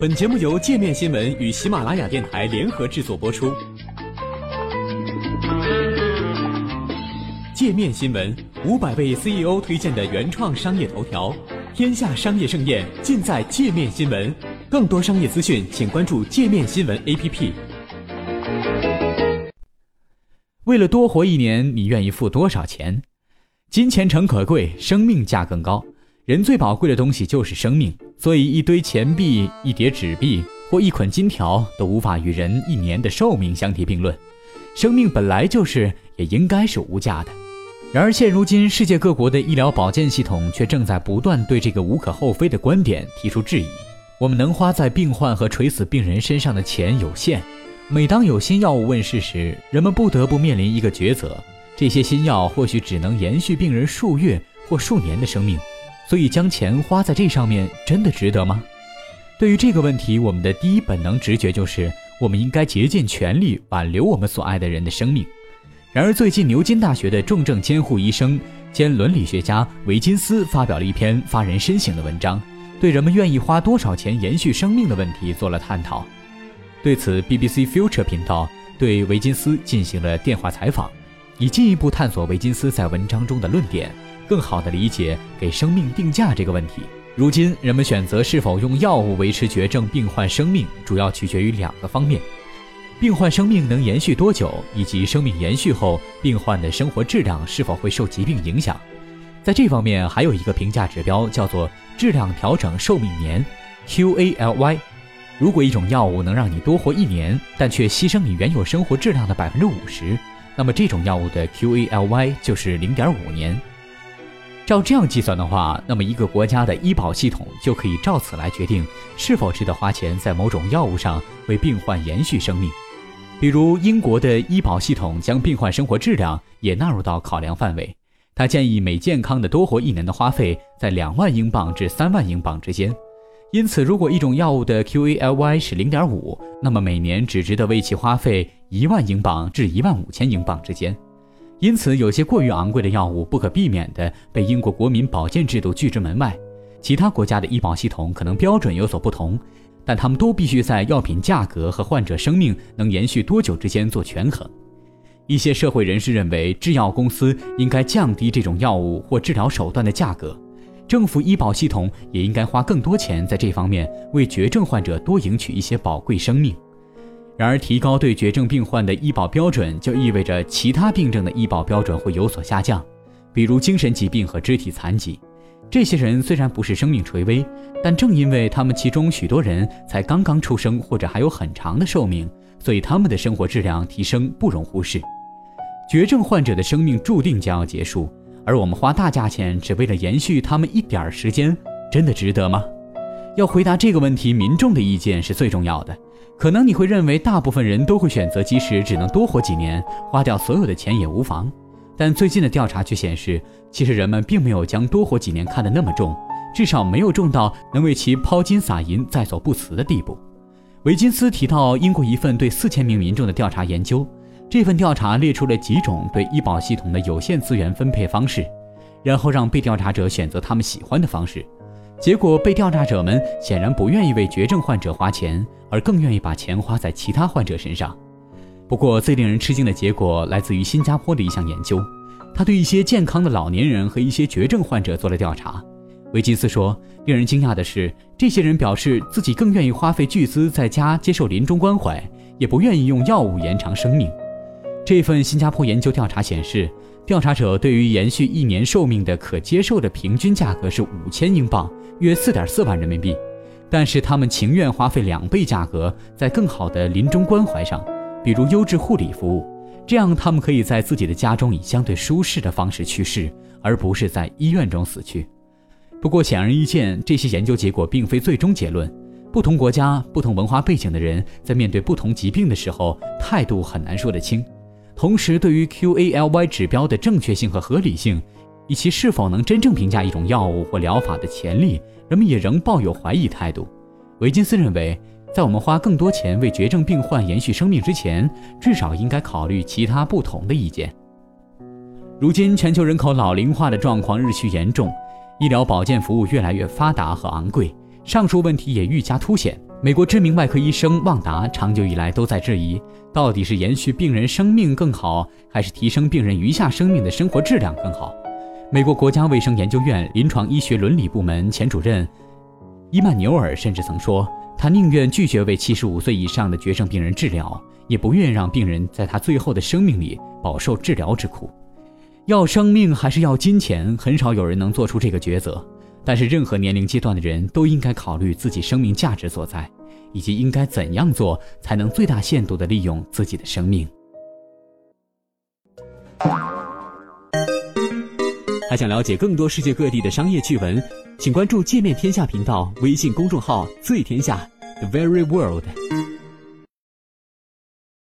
本节目由界面新闻与喜马拉雅电台联合制作播出。界面新闻五百位 CEO 推荐的原创商业头条，天下商业盛宴尽在界面新闻。更多商业资讯，请关注界面新闻 APP。为了多活一年，你愿意付多少钱？金钱诚可贵，生命价更高。人最宝贵的东西就是生命，所以一堆钱币、一叠纸币或一捆金条都无法与人一年的寿命相提并论。生命本来就是，也应该是无价的。然而，现如今世界各国的医疗保健系统却正在不断对这个无可厚非的观点提出质疑。我们能花在病患和垂死病人身上的钱有限。每当有新药物问世时，人们不得不面临一个抉择：这些新药或许只能延续病人数月或数年的生命。所以，将钱花在这上面真的值得吗？对于这个问题，我们的第一本能直觉就是，我们应该竭尽全力挽留我们所爱的人的生命。然而，最近牛津大学的重症监护医生兼伦理学家维金斯发表了一篇发人深省的文章，对人们愿意花多少钱延续生命的问题做了探讨。对此，BBC Future 频道对维金斯进行了电话采访，以进一步探索维金斯在文章中的论点。更好地理解给生命定价这个问题。如今，人们选择是否用药物维持绝症病患生命，主要取决于两个方面：病患生命能延续多久，以及生命延续后病患的生活质量是否会受疾病影响。在这方面，还有一个评价指标叫做质量调整寿命年 （QALY）。如果一种药物能让你多活一年，但却牺牲你原有生活质量的百分之五十，那么这种药物的 QALY 就是零点五年。照这样计算的话，那么一个国家的医保系统就可以照此来决定是否值得花钱在某种药物上为病患延续生命。比如，英国的医保系统将病患生活质量也纳入到考量范围。他建议每健康的多活一年的花费在两万英镑至三万英镑之间。因此，如果一种药物的 QALY 是零点五，那么每年只值得为其花费一万英镑至一万五千英镑之间。因此，有些过于昂贵的药物不可避免地被英国国民保健制度拒之门外。其他国家的医保系统可能标准有所不同，但他们都必须在药品价格和患者生命能延续多久之间做权衡。一些社会人士认为，制药公司应该降低这种药物或治疗手段的价格，政府医保系统也应该花更多钱在这方面，为绝症患者多赢取一些宝贵生命。然而，提高对绝症病患的医保标准，就意味着其他病症的医保标准会有所下降，比如精神疾病和肢体残疾。这些人虽然不是生命垂危，但正因为他们其中许多人才刚刚出生或者还有很长的寿命，所以他们的生活质量提升不容忽视。绝症患者的生命注定将要结束，而我们花大价钱只为了延续他们一点儿时间，真的值得吗？要回答这个问题，民众的意见是最重要的。可能你会认为，大部分人都会选择，即使只能多活几年，花掉所有的钱也无妨。但最近的调查却显示，其实人们并没有将多活几年看得那么重，至少没有重到能为其抛金撒银在所不辞的地步。维金斯提到英国一份对四千名民众的调查研究，这份调查列出了几种对医保系统的有限资源分配方式，然后让被调查者选择他们喜欢的方式。结果，被调查者们显然不愿意为绝症患者花钱，而更愿意把钱花在其他患者身上。不过，最令人吃惊的结果来自于新加坡的一项研究，他对一些健康的老年人和一些绝症患者做了调查。维金斯说：“令人惊讶的是，这些人表示自己更愿意花费巨资在家接受临终关怀，也不愿意用药物延长生命。”这份新加坡研究调查显示。调查者对于延续一年寿命的可接受的平均价格是五千英镑，约四点四万人民币，但是他们情愿花费两倍价格在更好的临终关怀上，比如优质护理服务，这样他们可以在自己的家中以相对舒适的方式去世，而不是在医院中死去。不过显而易见，这些研究结果并非最终结论。不同国家、不同文化背景的人在面对不同疾病的时候，态度很难说得清。同时，对于 QALY 指标的正确性和合理性，以及是否能真正评价一种药物或疗法的潜力，人们也仍抱有怀疑态度。维金斯认为，在我们花更多钱为绝症病患延续生命之前，至少应该考虑其他不同的意见。如今，全球人口老龄化的状况日趋严重，医疗保健服务越来越发达和昂贵，上述问题也愈加凸显。美国知名外科医生旺达长久以来都在质疑，到底是延续病人生命更好，还是提升病人余下生命的生活质量更好？美国国家卫生研究院临床医学伦理部门前主任伊曼纽尔甚至曾说，他宁愿拒绝为75岁以上的绝症病人治疗，也不愿让病人在他最后的生命里饱受治疗之苦。要生命还是要金钱？很少有人能做出这个抉择。但是，任何年龄阶段的人都应该考虑自己生命价值所在，以及应该怎样做才能最大限度地利用自己的生命。还想了解更多世界各地的商业趣闻，请关注“界面天下”频道微信公众号“最天下 The Very World”。